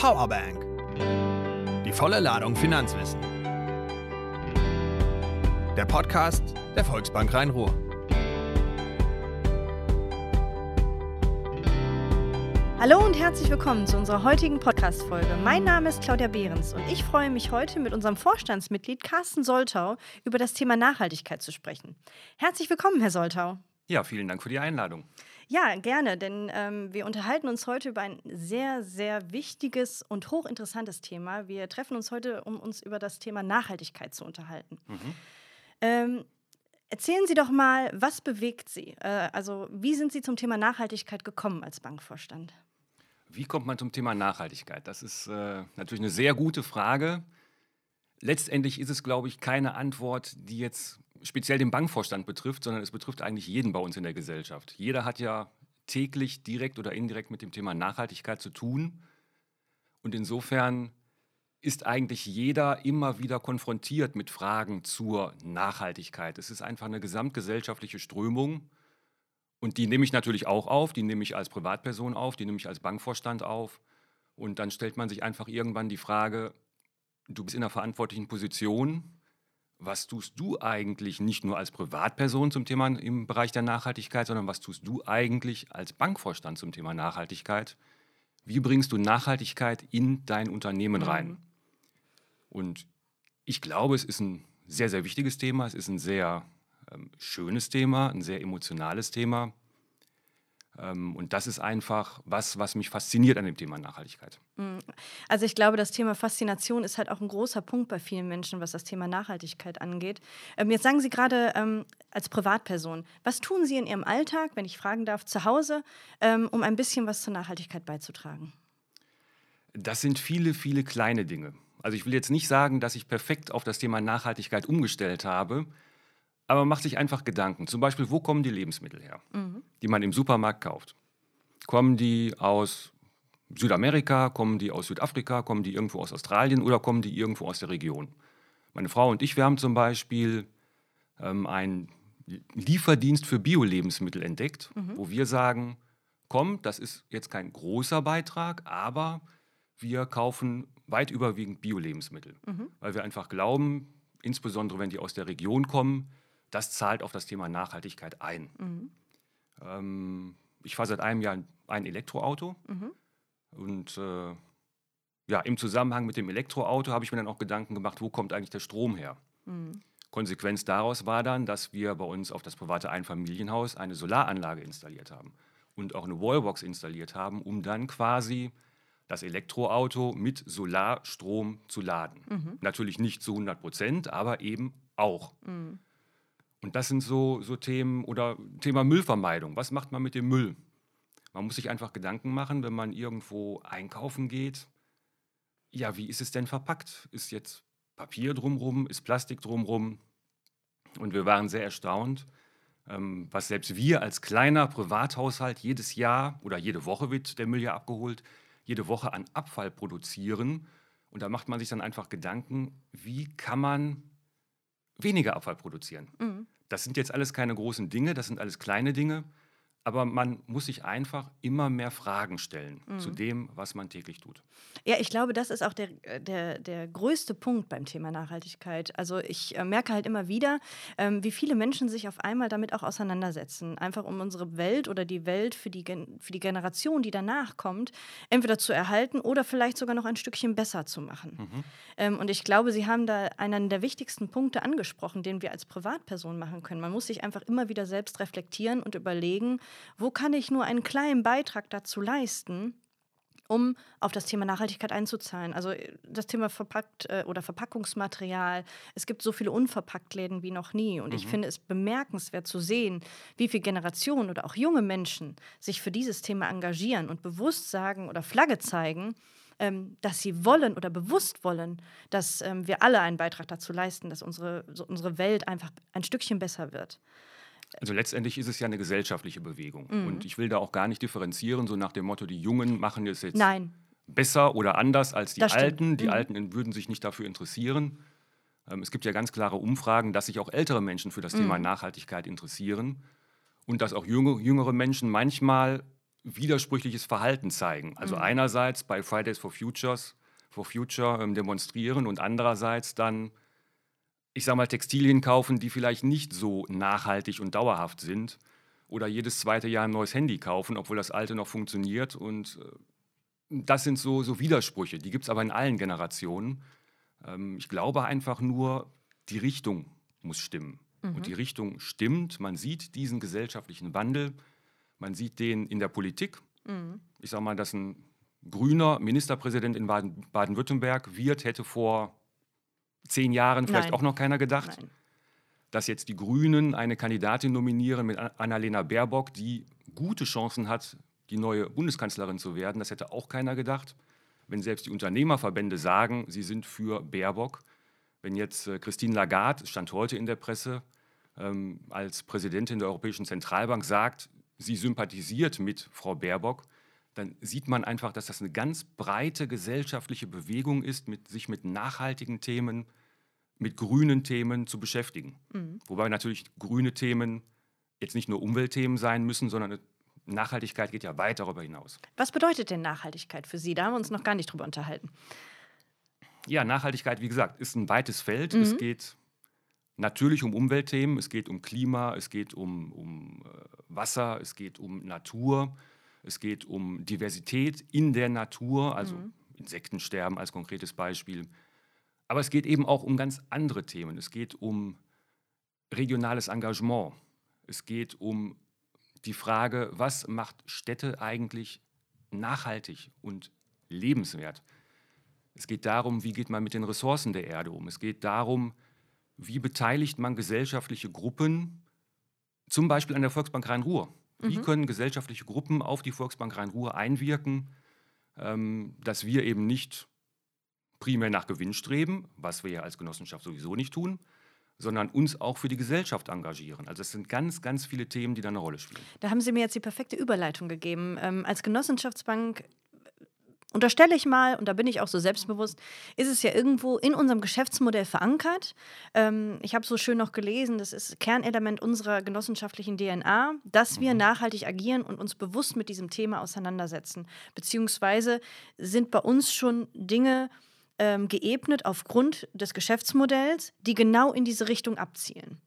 Powerbank. Die volle Ladung Finanzwissen. Der Podcast der Volksbank Rhein-Ruhr. Hallo und herzlich willkommen zu unserer heutigen Podcast-Folge. Mein Name ist Claudia Behrens und ich freue mich heute mit unserem Vorstandsmitglied Carsten Soltau über das Thema Nachhaltigkeit zu sprechen. Herzlich willkommen, Herr Soltau. Ja, vielen Dank für die Einladung. Ja, gerne, denn ähm, wir unterhalten uns heute über ein sehr, sehr wichtiges und hochinteressantes Thema. Wir treffen uns heute, um uns über das Thema Nachhaltigkeit zu unterhalten. Mhm. Ähm, erzählen Sie doch mal, was bewegt Sie? Äh, also, wie sind Sie zum Thema Nachhaltigkeit gekommen als Bankvorstand? Wie kommt man zum Thema Nachhaltigkeit? Das ist äh, natürlich eine sehr gute Frage. Letztendlich ist es, glaube ich, keine Antwort, die jetzt speziell den Bankvorstand betrifft, sondern es betrifft eigentlich jeden bei uns in der Gesellschaft. Jeder hat ja täglich direkt oder indirekt mit dem Thema Nachhaltigkeit zu tun. Und insofern ist eigentlich jeder immer wieder konfrontiert mit Fragen zur Nachhaltigkeit. Es ist einfach eine gesamtgesellschaftliche Strömung, und die nehme ich natürlich auch auf, die nehme ich als Privatperson auf, die nehme ich als Bankvorstand auf. Und dann stellt man sich einfach irgendwann die Frage, du bist in einer verantwortlichen Position, was tust du eigentlich nicht nur als Privatperson zum Thema im Bereich der Nachhaltigkeit, sondern was tust du eigentlich als Bankvorstand zum Thema Nachhaltigkeit? Wie bringst du Nachhaltigkeit in dein Unternehmen rein? Mhm. Und ich glaube, es ist ein sehr, sehr wichtiges Thema, es ist ein sehr ähm, schönes Thema, ein sehr emotionales Thema. Ähm, und das ist einfach was, was mich fasziniert an dem Thema Nachhaltigkeit. Mm. Also ich glaube, das Thema Faszination ist halt auch ein großer Punkt bei vielen Menschen, was das Thema Nachhaltigkeit angeht. Ähm, jetzt sagen Sie gerade ähm, als Privatperson, was tun Sie in Ihrem Alltag, wenn ich fragen darf, zu Hause, um ein bisschen was zur Nachhaltigkeit beizutragen? Das sind viele, viele kleine Dinge. Also ich will jetzt nicht sagen, dass ich perfekt auf das Thema Nachhaltigkeit umgestellt habe, aber man macht sich einfach Gedanken. Zum Beispiel, wo kommen die Lebensmittel her, mhm. Die man im Supermarkt kauft? Kommen die aus Südamerika, kommen die aus Südafrika, kommen die irgendwo aus Australien oder kommen die irgendwo aus der Region? Meine Frau und ich, wir haben zum Beispiel ähm, einen Lieferdienst für Bio-Lebensmittel entdeckt, mhm. wo wir sagen, komm, das ist jetzt kein großer Beitrag, aber wir kaufen weit überwiegend Bio-Lebensmittel, mhm. weil wir einfach glauben, insbesondere wenn die aus der Region kommen, das zahlt auf das Thema Nachhaltigkeit ein. Mhm. Ähm, ich fahre seit einem Jahr ein Elektroauto mhm. und äh, ja, im Zusammenhang mit dem Elektroauto habe ich mir dann auch Gedanken gemacht, wo kommt eigentlich der Strom her? Mhm. Konsequenz daraus war dann, dass wir bei uns auf das private Einfamilienhaus eine Solaranlage installiert haben und auch eine Wallbox installiert haben, um dann quasi das Elektroauto mit Solarstrom zu laden. Mhm. Natürlich nicht zu 100 Prozent, aber eben auch. Mhm. Und das sind so, so Themen oder Thema Müllvermeidung. Was macht man mit dem Müll? Man muss sich einfach Gedanken machen, wenn man irgendwo einkaufen geht. Ja, wie ist es denn verpackt? Ist jetzt Papier drumrum? Ist Plastik drumrum? Und wir waren sehr erstaunt, ähm, was selbst wir als kleiner Privathaushalt jedes Jahr oder jede Woche wird der Müll ja abgeholt, jede Woche an Abfall produzieren. Und da macht man sich dann einfach Gedanken, wie kann man weniger Abfall produzieren. Mhm. Das sind jetzt alles keine großen Dinge, das sind alles kleine Dinge. Aber man muss sich einfach immer mehr Fragen stellen mhm. zu dem, was man täglich tut. Ja, ich glaube, das ist auch der, äh, der, der größte Punkt beim Thema Nachhaltigkeit. Also ich äh, merke halt immer wieder, ähm, wie viele Menschen sich auf einmal damit auch auseinandersetzen. Einfach um unsere Welt oder die Welt für die, für die Generation, die danach kommt, entweder zu erhalten oder vielleicht sogar noch ein Stückchen besser zu machen. Mhm. Ähm, und ich glaube, Sie haben da einen der wichtigsten Punkte angesprochen, den wir als Privatperson machen können. Man muss sich einfach immer wieder selbst reflektieren und überlegen, wo kann ich nur einen kleinen Beitrag dazu leisten, um auf das Thema Nachhaltigkeit einzuzahlen. Also äh, das Thema verpackt äh, oder Verpackungsmaterial. Es gibt so viele Unverpacktläden wie noch nie. Und mhm. ich finde es bemerkenswert zu sehen, wie viele Generationen oder auch junge Menschen sich für dieses Thema engagieren und bewusst sagen oder Flagge zeigen, ähm, dass sie wollen oder bewusst wollen, dass ähm, wir alle einen Beitrag dazu leisten, dass unsere, unsere Welt einfach ein Stückchen besser wird. Also letztendlich ist es ja eine gesellschaftliche Bewegung. Mhm. Und ich will da auch gar nicht differenzieren, so nach dem Motto, die Jungen machen es jetzt Nein. besser oder anders als die das Alten. Die mhm. Alten würden sich nicht dafür interessieren. Ähm, es gibt ja ganz klare Umfragen, dass sich auch ältere Menschen für das mhm. Thema Nachhaltigkeit interessieren und dass auch junge, jüngere Menschen manchmal widersprüchliches Verhalten zeigen. Also Mhm. einerseits bei Fridays for Futures, for Future ähm, demonstrieren und andererseits dann, ich sag mal, Textilien kaufen, die vielleicht nicht so nachhaltig und dauerhaft sind. Oder jedes zweite Jahr ein neues Handy kaufen, obwohl das alte noch funktioniert. Und äh, das sind so, so Widersprüche, die gibt es aber in allen Generationen. Ähm, ich glaube einfach nur, die Richtung muss stimmen. Und die Richtung stimmt. Man sieht diesen gesellschaftlichen Wandel. Man sieht den in der Politik. Ich sage mal, dass ein grüner Ministerpräsident in Baden- Baden-Württemberg wird, hätte vor zehn Jahren vielleicht Nein. auch noch keiner gedacht. Nein. Dass jetzt die Grünen eine Kandidatin nominieren mit An- Annalena Baerbock, die gute Chancen hat, die neue Bundeskanzlerin zu werden, das hätte auch keiner gedacht. Wenn selbst die Unternehmerverbände sagen, sie sind für Baerbock. Wenn jetzt äh, Christine Lagarde, stand heute in der Presse, ähm, als Präsidentin der Europäischen Zentralbank sagt, sie sympathisiert mit Frau Baerbock, dann sieht man einfach, dass das eine ganz breite gesellschaftliche Bewegung ist, mit, sich mit nachhaltigen Themen, mit grünen Themen zu beschäftigen. Wobei natürlich grüne Themen jetzt nicht nur Umweltthemen sein müssen, sondern Nachhaltigkeit geht ja weit darüber hinaus. Was bedeutet denn Nachhaltigkeit für Sie? Da haben wir uns noch gar nicht drüber unterhalten. Ja, Nachhaltigkeit, wie gesagt, ist ein weites Feld. Es geht natürlich um Umweltthemen, es geht um Klima, es geht um, um äh, Wasser, es geht um Natur, es geht um Diversität in der Natur, also Insektensterben als konkretes Beispiel. Aber es geht eben auch um ganz andere Themen. Es geht um regionales Engagement. Es geht um die Frage, was macht Städte eigentlich nachhaltig und lebenswert? Es geht darum, wie geht man mit den Ressourcen der Erde um. Es geht darum, wie beteiligt man gesellschaftliche Gruppen, zum Beispiel an der Volksbank Rhein-Ruhr. Wie können gesellschaftliche Gruppen auf die Volksbank Rhein-Ruhr einwirken, ähm, dass wir eben nicht primär nach Gewinn streben, was wir ja als Genossenschaft sowieso nicht tun, sondern uns auch für die Gesellschaft engagieren. Also es sind ganz, ganz viele Themen, die da eine Rolle spielen. Da haben Sie mir jetzt die perfekte Überleitung gegeben. Ähm, als Genossenschaftsbank unterstelle ich mal, und da bin ich auch so selbstbewusst, ist es ja irgendwo in unserem Geschäftsmodell verankert. Ähm, ich habe so schön noch gelesen, das ist Kernelement unserer genossenschaftlichen DNA, dass wir nachhaltig agieren und uns bewusst mit diesem Thema auseinandersetzen. Beziehungsweise sind bei uns schon Dinge ähm, geebnet aufgrund des Geschäftsmodells, die genau in diese Richtung abzielen.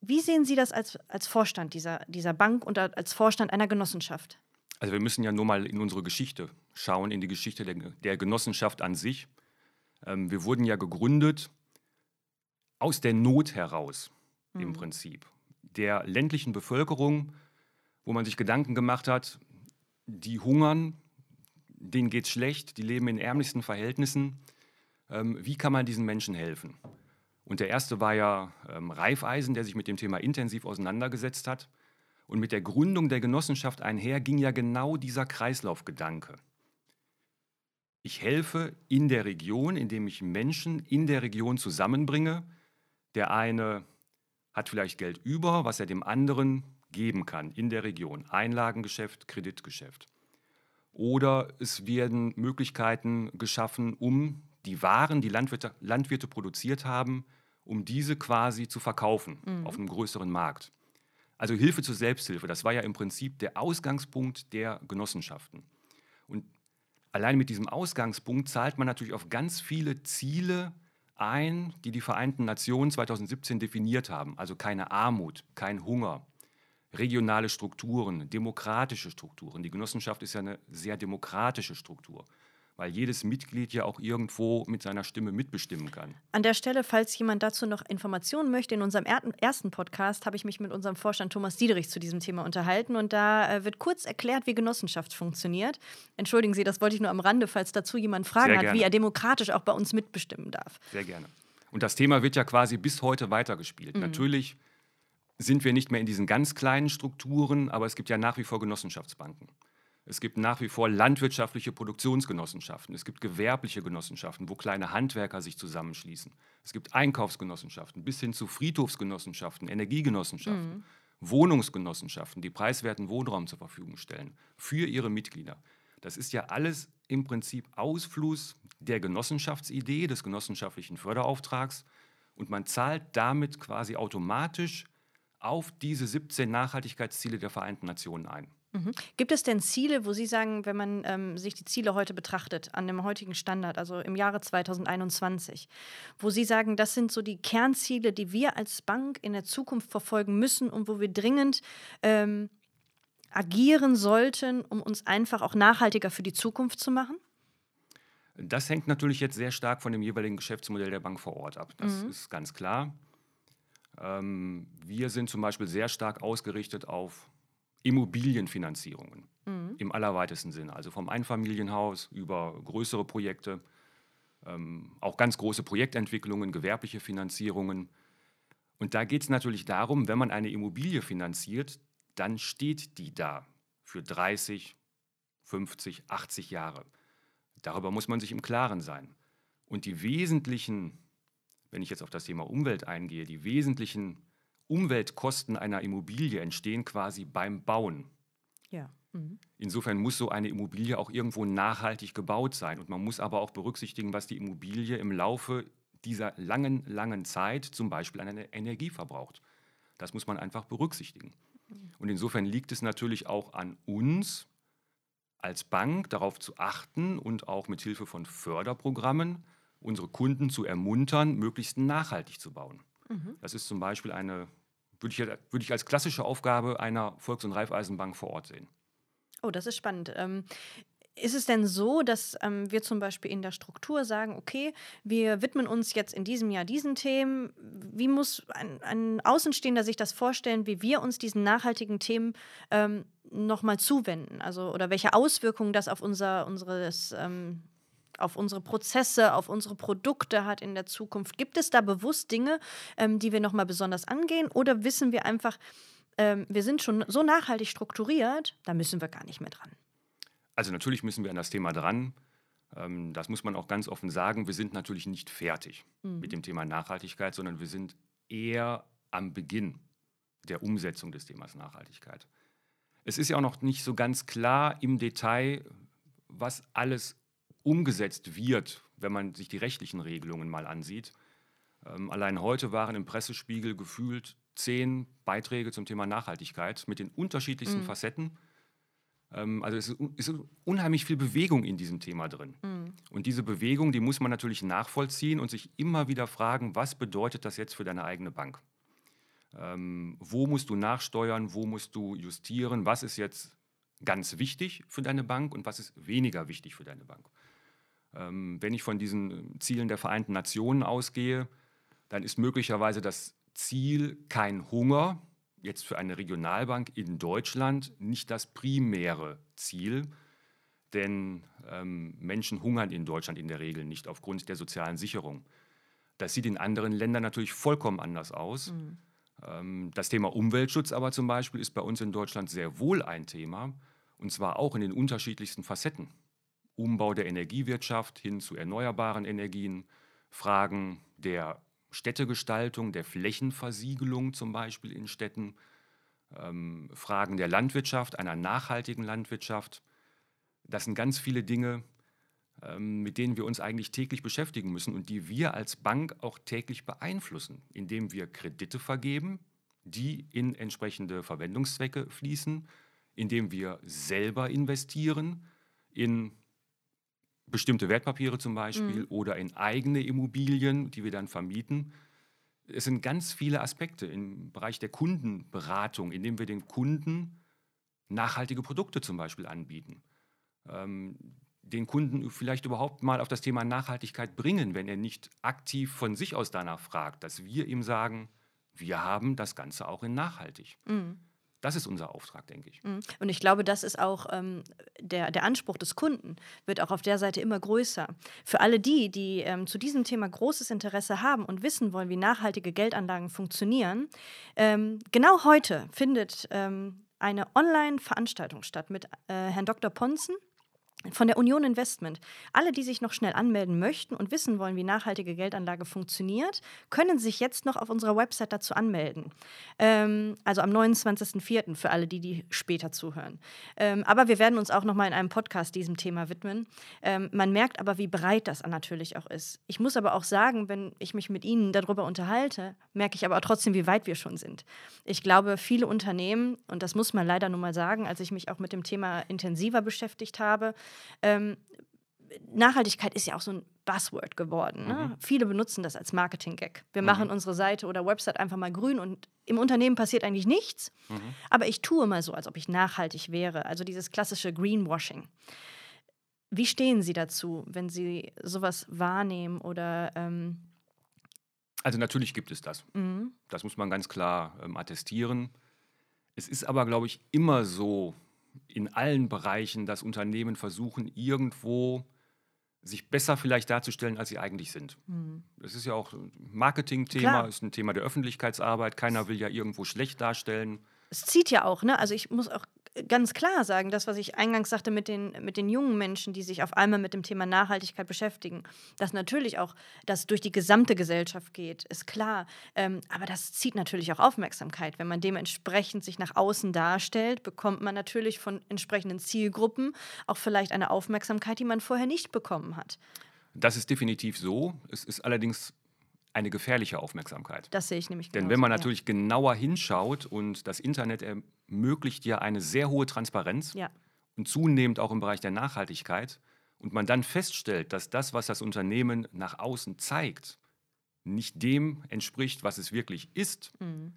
Wie sehen Sie das als, als Vorstand dieser, dieser Bank und als Vorstand einer Genossenschaft? Also wir müssen ja nur mal in unsere Geschichte schauen, in die Geschichte der, der Genossenschaft an sich. Ähm, wir wurden ja gegründet aus der Not heraus im Prinzip. Der ländlichen Bevölkerung, wo man sich Gedanken gemacht hat, die hungern, denen geht es schlecht, die leben in ärmlichsten Verhältnissen. Ähm, wie kann man diesen Menschen helfen? Und der erste war ja ähm, Raiffeisen, der sich mit dem Thema intensiv auseinandergesetzt hat. Und mit der Gründung der Genossenschaft einher ging ja genau dieser Kreislaufgedanke. Ich helfe in der Region, indem ich Menschen in der Region zusammenbringe. Der eine hat vielleicht Geld über, was er dem anderen geben kann in der Region. Einlagengeschäft, Kreditgeschäft. Oder es werden Möglichkeiten geschaffen, um die Waren, die Landwirte, Landwirte produziert haben, um diese quasi zu verkaufen auf einem größeren Markt. Also Hilfe zur Selbsthilfe, das war ja im Prinzip der Ausgangspunkt der Genossenschaften. Und allein mit diesem Ausgangspunkt zahlt man natürlich auf ganz viele Ziele ein, die die Vereinten Nationen 2017 definiert haben. Also keine Armut, kein Hunger, regionale Strukturen, demokratische Strukturen. Die Genossenschaft ist ja eine sehr demokratische Struktur, weil jedes Mitglied ja auch irgendwo mit seiner Stimme mitbestimmen kann. An der Stelle, falls jemand dazu noch Informationen möchte, in unserem er ersten Podcast habe ich mich mit unserem Vorstand Thomas Diederich zu diesem Thema unterhalten und da äh, wird kurz erklärt, wie Genossenschaft funktioniert. Entschuldigen Sie, das wollte ich nur am Rande, falls dazu jemand Fragen hat, wie er demokratisch auch bei uns mitbestimmen darf. Sehr gerne. Und das Thema wird ja quasi bis heute weitergespielt. Natürlich sind wir nicht mehr in diesen ganz kleinen Strukturen, aber es gibt ja nach wie vor Genossenschaftsbanken. Es gibt nach wie vor landwirtschaftliche Produktionsgenossenschaften. Es gibt gewerbliche Genossenschaften, wo kleine Handwerker sich zusammenschließen. Es gibt Einkaufsgenossenschaften bis hin zu Friedhofsgenossenschaften, Energiegenossenschaften, Wohnungsgenossenschaften, die preiswerten Wohnraum zur Verfügung stellen für ihre Mitglieder. Das ist ja alles im Prinzip Ausfluss der Genossenschaftsidee, des genossenschaftlichen Förderauftrags. Und man zahlt damit quasi automatisch auf diese 17 Nachhaltigkeitsziele der Vereinten Nationen ein. Mhm. Gibt es denn Ziele, wo Sie sagen, wenn man ähm, sich die Ziele heute betrachtet, an dem heutigen Standard, also im Jahre 2021, wo Sie sagen, das sind so die Kernziele, die wir als Bank in der Zukunft verfolgen müssen und wo wir dringend ähm, agieren sollten, um uns einfach auch nachhaltiger für die Zukunft zu machen? Das hängt natürlich jetzt sehr stark von dem jeweiligen Geschäftsmodell der Bank vor Ort ab. Das Mhm. ist ganz klar. Ähm, wir sind zum Beispiel sehr stark ausgerichtet auf Immobilienfinanzierungen Mhm. im allerweitesten Sinne. Also vom Einfamilienhaus über größere Projekte, ähm, auch ganz große Projektentwicklungen, gewerbliche Finanzierungen. Und da geht es natürlich darum, wenn man eine Immobilie finanziert, dann steht die da für 30, 50, 80 Jahre. Darüber muss man sich im Klaren sein. Und die wesentlichen, wenn ich jetzt auf das Thema Umwelt eingehe, die wesentlichen Umweltkosten einer Immobilie entstehen quasi beim Bauen. Ja. Mhm. Insofern muss so eine Immobilie auch irgendwo nachhaltig gebaut sein. Und man muss aber auch berücksichtigen, was die Immobilie im Laufe dieser langen, langen Zeit zum Beispiel an Energie verbraucht. Das muss man einfach berücksichtigen. Und insofern liegt es natürlich auch an uns als Bank darauf zu achten und auch mit Hilfe von Förderprogrammen unsere Kunden zu ermuntern, möglichst nachhaltig zu bauen. Das ist zum Beispiel eine, würde ich, würde ich als klassische Aufgabe einer Volks- und Raiffeisenbank vor Ort sehen. Oh, das ist spannend. Ähm, ist es denn so, dass ähm, wir zum Beispiel in der Struktur sagen, okay, wir widmen uns jetzt in diesem Jahr diesen Themen? Wie muss ein, ein Außenstehender sich das vorstellen, wie wir uns diesen nachhaltigen Themen ähm, nochmal zuwenden? Also, oder welche Auswirkungen das auf unser, unseres, ähm, auf unsere Prozesse, auf unsere Produkte hat in der Zukunft? Gibt es da bewusst Dinge, ähm, die wir nochmal besonders angehen? Oder wissen wir einfach, ähm, wir sind schon so nachhaltig strukturiert, da müssen wir gar nicht mehr dran? Also natürlich müssen wir an das Thema dran. Ähm, das muss man auch ganz offen sagen. Wir sind natürlich nicht fertig mit dem Thema Nachhaltigkeit, sondern wir sind eher am Beginn der Umsetzung des Themas Nachhaltigkeit. Es ist ja auch noch nicht so ganz klar im Detail, was alles umgesetzt wird, wenn man sich die rechtlichen Regelungen mal ansieht. Ähm, allein heute waren im Pressespiegel gefühlt zehn Beiträge zum Thema Nachhaltigkeit mit den unterschiedlichsten Facetten. Ähm, also es ist, unheimlich viel Bewegung in diesem Thema drin. Und diese Bewegung, die muss man natürlich nachvollziehen und sich immer wieder fragen, was bedeutet das jetzt für deine eigene Bank? Ähm, wo musst du nachsteuern, wo musst du justieren, was ist jetzt ganz wichtig für deine Bank und was ist weniger wichtig für deine Bank? Ähm, wenn ich von diesen äh, Zielen der Vereinten Nationen ausgehe, dann ist möglicherweise das Ziel kein Hunger, jetzt für eine Regionalbank in Deutschland nicht das primäre Ziel, denn ähm, Menschen hungern in Deutschland in der Regel nicht aufgrund der sozialen Sicherung. Das sieht in anderen Ländern natürlich vollkommen anders aus. Ähm, das Thema Umweltschutz aber zum Beispiel ist bei uns in Deutschland sehr wohl ein Thema, und zwar auch in den unterschiedlichsten Facetten. Umbau der Energiewirtschaft hin zu erneuerbaren Energien, Fragen der Städtegestaltung, der Flächenversiegelung zum Beispiel in Städten, ähm, Fragen der Landwirtschaft, einer nachhaltigen Landwirtschaft. Das sind ganz viele Dinge, ähm, mit denen wir uns eigentlich täglich beschäftigen müssen und die wir als Bank auch täglich beeinflussen, indem wir Kredite vergeben, die in entsprechende Verwendungszwecke fließen, indem wir selber investieren in bestimmte Wertpapiere zum Beispiel oder in eigene Immobilien, die wir dann vermieten. Es sind ganz viele Aspekte im Bereich der Kundenberatung, in dem wir den Kunden nachhaltige Produkte zum Beispiel anbieten. Ähm, den Kunden vielleicht überhaupt mal auf das Thema Nachhaltigkeit bringen, wenn er nicht aktiv von sich aus danach fragt, dass wir ihm sagen, wir haben das Ganze auch in nachhaltig. Das ist unser Auftrag, denke ich. Mhm. Und ich glaube, das ist auch ähm, der, der Anspruch des Kunden, wird auch auf der Seite immer größer. Für alle die, die ähm, zu diesem Thema großes Interesse haben und wissen wollen, wie nachhaltige Geldanlagen funktionieren, ähm, genau heute findet ähm, eine Online-Veranstaltung statt mit äh, Herrn Dr. Ponzen. Von der Union Investment. Alle, die sich noch schnell anmelden möchten und wissen wollen, wie nachhaltige Geldanlage funktioniert, können sich jetzt noch auf unserer Website dazu anmelden. Ähm, also am 29.04. für alle, die, die später zuhören. Ähm, aber wir werden uns auch noch mal in einem Podcast diesem Thema widmen. Ähm, man merkt aber, wie breit das natürlich auch ist. Ich muss aber auch sagen, wenn ich mich mit Ihnen darüber unterhalte, merke ich aber auch trotzdem, wie weit wir schon sind. Ich glaube, viele Unternehmen, und das muss man leider nun mal sagen, als ich mich auch mit dem Thema intensiver beschäftigt habe, ähm, Nachhaltigkeit ist ja auch so ein Buzzword geworden. Ne? Mhm. Viele benutzen das als Marketing-Gag. Wir mhm. machen unsere Seite oder Website einfach mal grün und im Unternehmen passiert eigentlich nichts. Mhm. Aber ich tue mal so, als ob ich nachhaltig wäre. Also dieses klassische Greenwashing. Wie stehen Sie dazu, wenn Sie sowas wahrnehmen oder. Ähm also, natürlich gibt es das. Mhm. Das muss man ganz klar ähm, attestieren. Es ist aber, glaube ich, immer so, in allen Bereichen, dass Unternehmen versuchen, irgendwo sich besser vielleicht darzustellen, als sie eigentlich sind. Mhm. Das ist ja auch ein Marketing-Thema, ist ein Thema der Öffentlichkeitsarbeit. Keiner will ja irgendwo schlecht darstellen. Es zieht ja auch, ne? Also ich muss auch ganz klar sagen, das, was ich eingangs sagte mit den, mit den jungen Menschen, die sich auf einmal mit dem Thema Nachhaltigkeit beschäftigen, dass natürlich auch das durch die gesamte Gesellschaft geht, ist klar. Ähm, aber das zieht natürlich auch Aufmerksamkeit. Wenn man dementsprechend sich nach außen darstellt, bekommt man natürlich von entsprechenden Zielgruppen auch vielleicht eine Aufmerksamkeit, die man vorher nicht bekommen hat. Das ist definitiv so. Es ist allerdings eine gefährliche Aufmerksamkeit. Das sehe ich nämlich. Denn wenn man natürlich ja. genauer hinschaut und das Internet ermöglicht ja eine sehr hohe Transparenz ja. und zunehmend auch im Bereich der Nachhaltigkeit und man dann feststellt, dass das, was das Unternehmen nach außen zeigt, nicht dem entspricht, was es wirklich ist, mhm.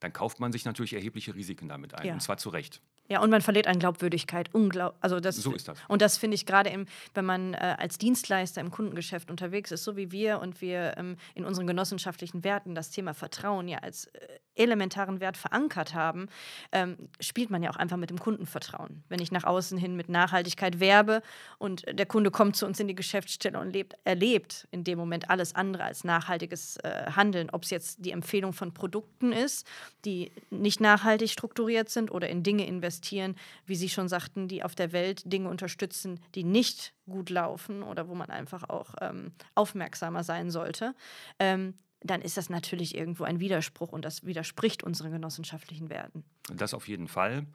dann kauft man sich natürlich erhebliche Risiken damit ein, ja. und zwar zu Recht. Ja, und man verliert an Glaubwürdigkeit. Unglaub also das, so ist das. Und das finde ich gerade, wenn man äh, als Dienstleister im Kundengeschäft unterwegs ist, so wie wir und wir ähm, in unseren genossenschaftlichen Werten das Thema Vertrauen ja als äh, elementaren Wert verankert haben, ähm, spielt man ja auch einfach mit dem Kundenvertrauen. Wenn ich nach außen hin mit Nachhaltigkeit werbe und der Kunde kommt zu uns in die Geschäftsstelle und lebt, erlebt in dem Moment alles andere als nachhaltiges äh, Handeln, ob es jetzt die Empfehlung von Produkten ist, die nicht nachhaltig strukturiert sind oder in Dinge investieren, wie Sie schon sagten, die auf der Welt Dinge unterstützen, die nicht gut laufen oder wo man einfach auch ähm, aufmerksamer sein sollte. Ähm, dann ist das natürlich irgendwo ein Widerspruch und das widerspricht unseren genossenschaftlichen Werten. Das auf jeden Fall.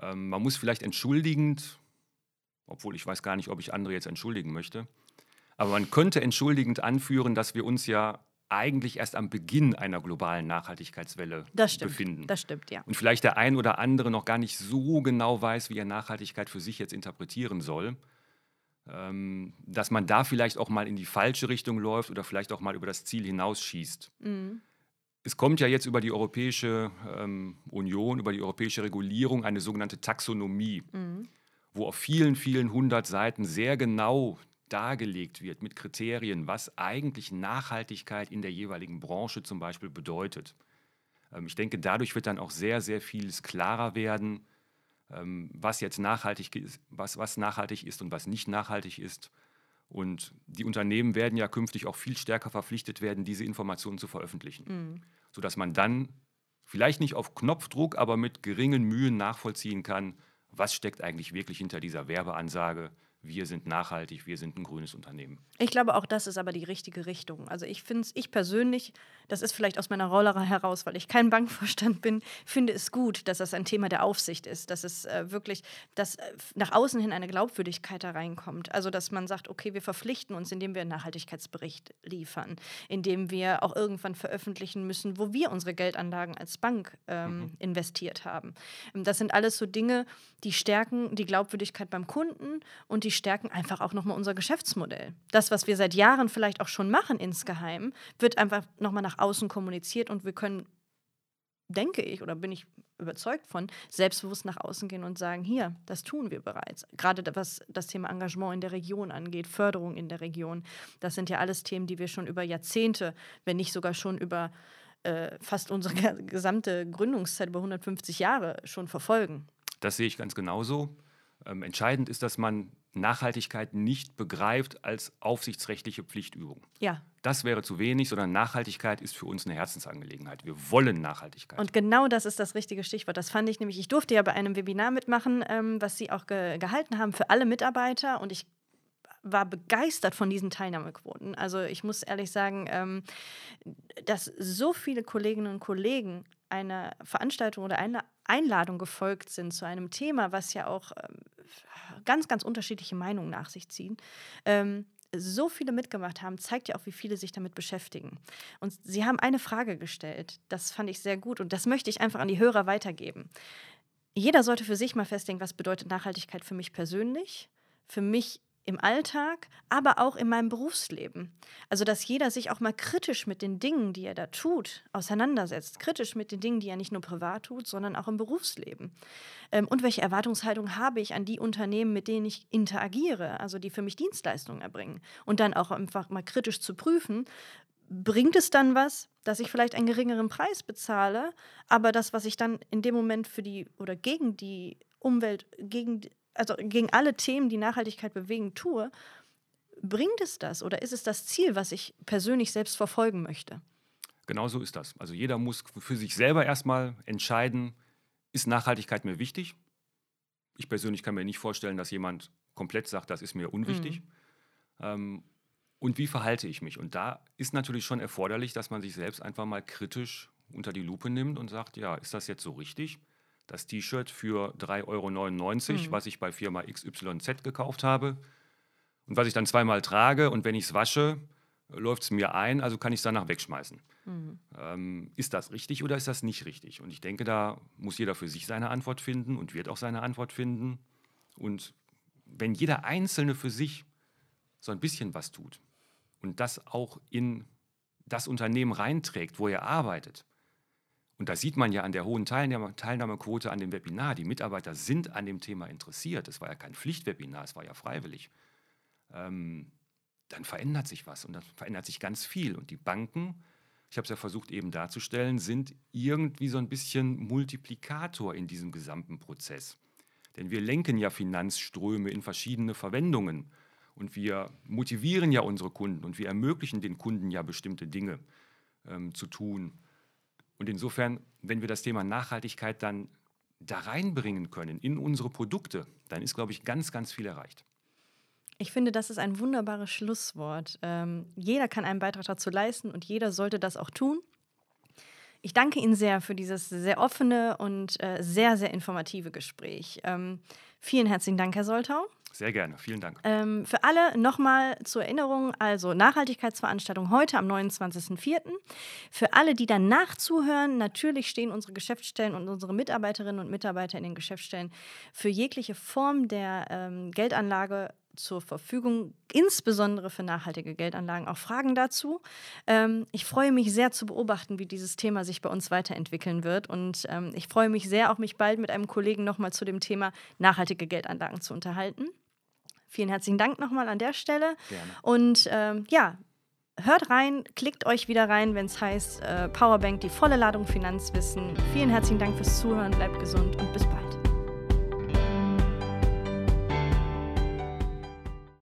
Ähm, man muss vielleicht entschuldigend, obwohl ich weiß gar nicht, ob ich andere jetzt entschuldigen möchte, aber man könnte entschuldigend anführen, dass wir uns ja eigentlich erst am Beginn einer globalen Nachhaltigkeitswelle das stimmt, befinden. Das stimmt, ja. Und vielleicht der ein oder andere noch gar nicht so genau weiß, wie er Nachhaltigkeit für sich jetzt interpretieren soll. Ähm, dass man da vielleicht auch mal in die falsche Richtung läuft oder vielleicht auch mal über das Ziel hinausschießt. Mhm. Es kommt ja jetzt über die Europäische ähm, Union, über die europäische Regulierung eine sogenannte Taxonomie, mhm. wo auf vielen, vielen hundert Seiten sehr genau dargelegt wird mit Kriterien, was eigentlich Nachhaltigkeit in der jeweiligen Branche zum Beispiel bedeutet. Ähm, ich denke, dadurch wird dann auch sehr, sehr vieles klarer werden, was jetzt nachhaltig ist, was, was nachhaltig ist und was nicht nachhaltig ist. Und die Unternehmen werden ja künftig auch viel stärker verpflichtet werden, diese Informationen zu veröffentlichen, mhm. sodass man dann vielleicht nicht auf Knopfdruck, aber mit geringen Mühen nachvollziehen kann, was steckt eigentlich wirklich hinter dieser Werbeansage, wir sind nachhaltig, wir sind ein grünes Unternehmen. Ich glaube, auch das ist aber die richtige Richtung. Also ich finde es, ich persönlich, das ist vielleicht aus meiner Rolle heraus, weil ich kein Bankvorstand bin, finde es gut, dass das ein Thema der Aufsicht ist, dass es äh, wirklich, dass äh, nach außen hin eine Glaubwürdigkeit da reinkommt. Also dass man sagt, okay, wir verpflichten uns, indem wir einen Nachhaltigkeitsbericht liefern, indem wir auch irgendwann veröffentlichen müssen, wo wir unsere Geldanlagen als Bank ähm, mhm. investiert haben. Das sind alles so Dinge, die stärken die Glaubwürdigkeit beim Kunden und die stärken einfach auch nochmal unser Geschäftsmodell. Das, was wir seit Jahren vielleicht auch schon machen insgeheim, wird einfach nochmal nach außen kommuniziert und wir können, denke ich oder bin ich überzeugt von, selbstbewusst nach außen gehen und sagen, hier, das tun wir bereits. Gerade was das Thema Engagement in der Region angeht, Förderung in der Region, das sind ja alles Themen, die wir schon über Jahrzehnte, wenn nicht sogar schon über äh, fast unsere gesamte Gründungszeit über 150 Jahre schon verfolgen. Das sehe ich ganz genauso. Ähm, entscheidend ist, dass man Nachhaltigkeit nicht begreift als aufsichtsrechtliche Pflichtübung. Ja. Das wäre zu wenig, sondern Nachhaltigkeit ist für uns eine Herzensangelegenheit. Wir wollen Nachhaltigkeit. Und genau das ist das richtige Stichwort. Das fand ich nämlich, ich durfte ja bei einem Webinar mitmachen, ähm, was Sie auch ge gehalten haben für alle Mitarbeiter und ich war begeistert von diesen Teilnahmequoten. Also ich muss ehrlich sagen, ähm, dass so viele Kolleginnen und Kollegen einer Veranstaltung oder einer Einladung gefolgt sind zu einem Thema, was ja auch ähm, ganz, ganz unterschiedliche Meinungen nach sich ziehen. Ähm, so viele mitgemacht haben, zeigt ja auch, wie viele sich damit beschäftigen. Und Sie haben eine Frage gestellt, das fand ich sehr gut und das möchte ich einfach an die Hörer weitergeben. Jeder sollte für sich mal festlegen, was bedeutet Nachhaltigkeit für mich persönlich, für mich im Alltag, aber auch in meinem Berufsleben. Also, dass jeder sich auch mal kritisch mit den Dingen, die er da tut, auseinandersetzt. Kritisch mit den Dingen, die er nicht nur privat tut, sondern auch im Berufsleben. Ähm, und welche Erwartungshaltung habe ich an die Unternehmen, mit denen ich interagiere, also die für mich Dienstleistungen erbringen. Und dann auch einfach mal kritisch zu prüfen, bringt es dann was, dass ich vielleicht einen geringeren Preis bezahle, aber das, was ich dann in dem Moment für die oder gegen die Umwelt, gegen also gegen alle Themen, die Nachhaltigkeit bewegen, tue, bringt es das oder ist es das Ziel, was ich persönlich selbst verfolgen möchte? Genau so ist das. Also jeder muss für sich selber erstmal entscheiden, ist Nachhaltigkeit mir wichtig? Ich persönlich kann mir nicht vorstellen, dass jemand komplett sagt, das ist mir unwichtig. Mhm. Ähm, und wie verhalte ich mich? Und da ist natürlich schon erforderlich, dass man sich selbst einfach mal kritisch unter die Lupe nimmt und sagt, ja, ist das jetzt so richtig? Das T-Shirt für 3,99 Euro, mhm. was ich bei Firma XYZ gekauft habe und was ich dann zweimal trage und wenn ich es wasche, läuft es mir ein, also kann ich es danach wegschmeißen. Mhm. Ähm, ist das richtig oder ist das nicht richtig? Und ich denke, da muss jeder für sich seine Antwort finden und wird auch seine Antwort finden. Und wenn jeder Einzelne für sich so ein bisschen was tut und das auch in das Unternehmen reinträgt, wo er arbeitet, und da sieht man ja an der hohen Teilnahme, Teilnahmequote an dem Webinar, die Mitarbeiter sind an dem Thema interessiert. Es war ja kein Pflichtwebinar, es war ja freiwillig. Ähm, dann verändert sich was und dann verändert sich ganz viel. Und die Banken, ich habe es ja versucht eben darzustellen, sind irgendwie so ein bisschen Multiplikator in diesem gesamten Prozess. Denn wir lenken ja Finanzströme in verschiedene Verwendungen und wir motivieren ja unsere Kunden und wir ermöglichen den Kunden ja bestimmte Dinge ähm, zu tun. Und insofern, wenn wir das Thema Nachhaltigkeit dann da reinbringen können in unsere Produkte, dann ist, glaube ich, ganz, ganz viel erreicht. Ich finde, das ist ein wunderbares Schlusswort. Ähm, jeder kann einen Beitrag dazu leisten und jeder sollte das auch tun. Ich danke Ihnen sehr für dieses sehr offene und äh, sehr, sehr informative Gespräch. Ähm, vielen herzlichen Dank, Herr Soltau. Sehr gerne, vielen Dank. Ähm, für alle nochmal zur Erinnerung, also Nachhaltigkeitsveranstaltung heute am 29.04. Für alle, die danach zuhören, natürlich stehen unsere Geschäftsstellen und unsere Mitarbeiterinnen und Mitarbeiter in den Geschäftsstellen für jegliche Form der ähm, Geldanlage zur Verfügung, insbesondere für nachhaltige Geldanlagen. Auch Fragen dazu. Ähm, ich freue mich sehr zu beobachten, wie dieses Thema sich bei uns weiterentwickeln wird. Und ähm, ich freue mich sehr, auch mich bald mit einem Kollegen nochmal zu dem Thema nachhaltige Geldanlagen zu unterhalten. Vielen herzlichen Dank nochmal an der Stelle. Gerne. Und ähm, ja, hört rein, klickt euch wieder rein, wenn es heißt äh, Powerbank, die volle Ladung Finanzwissen. Vielen herzlichen Dank fürs Zuhören, bleibt gesund und bis bald.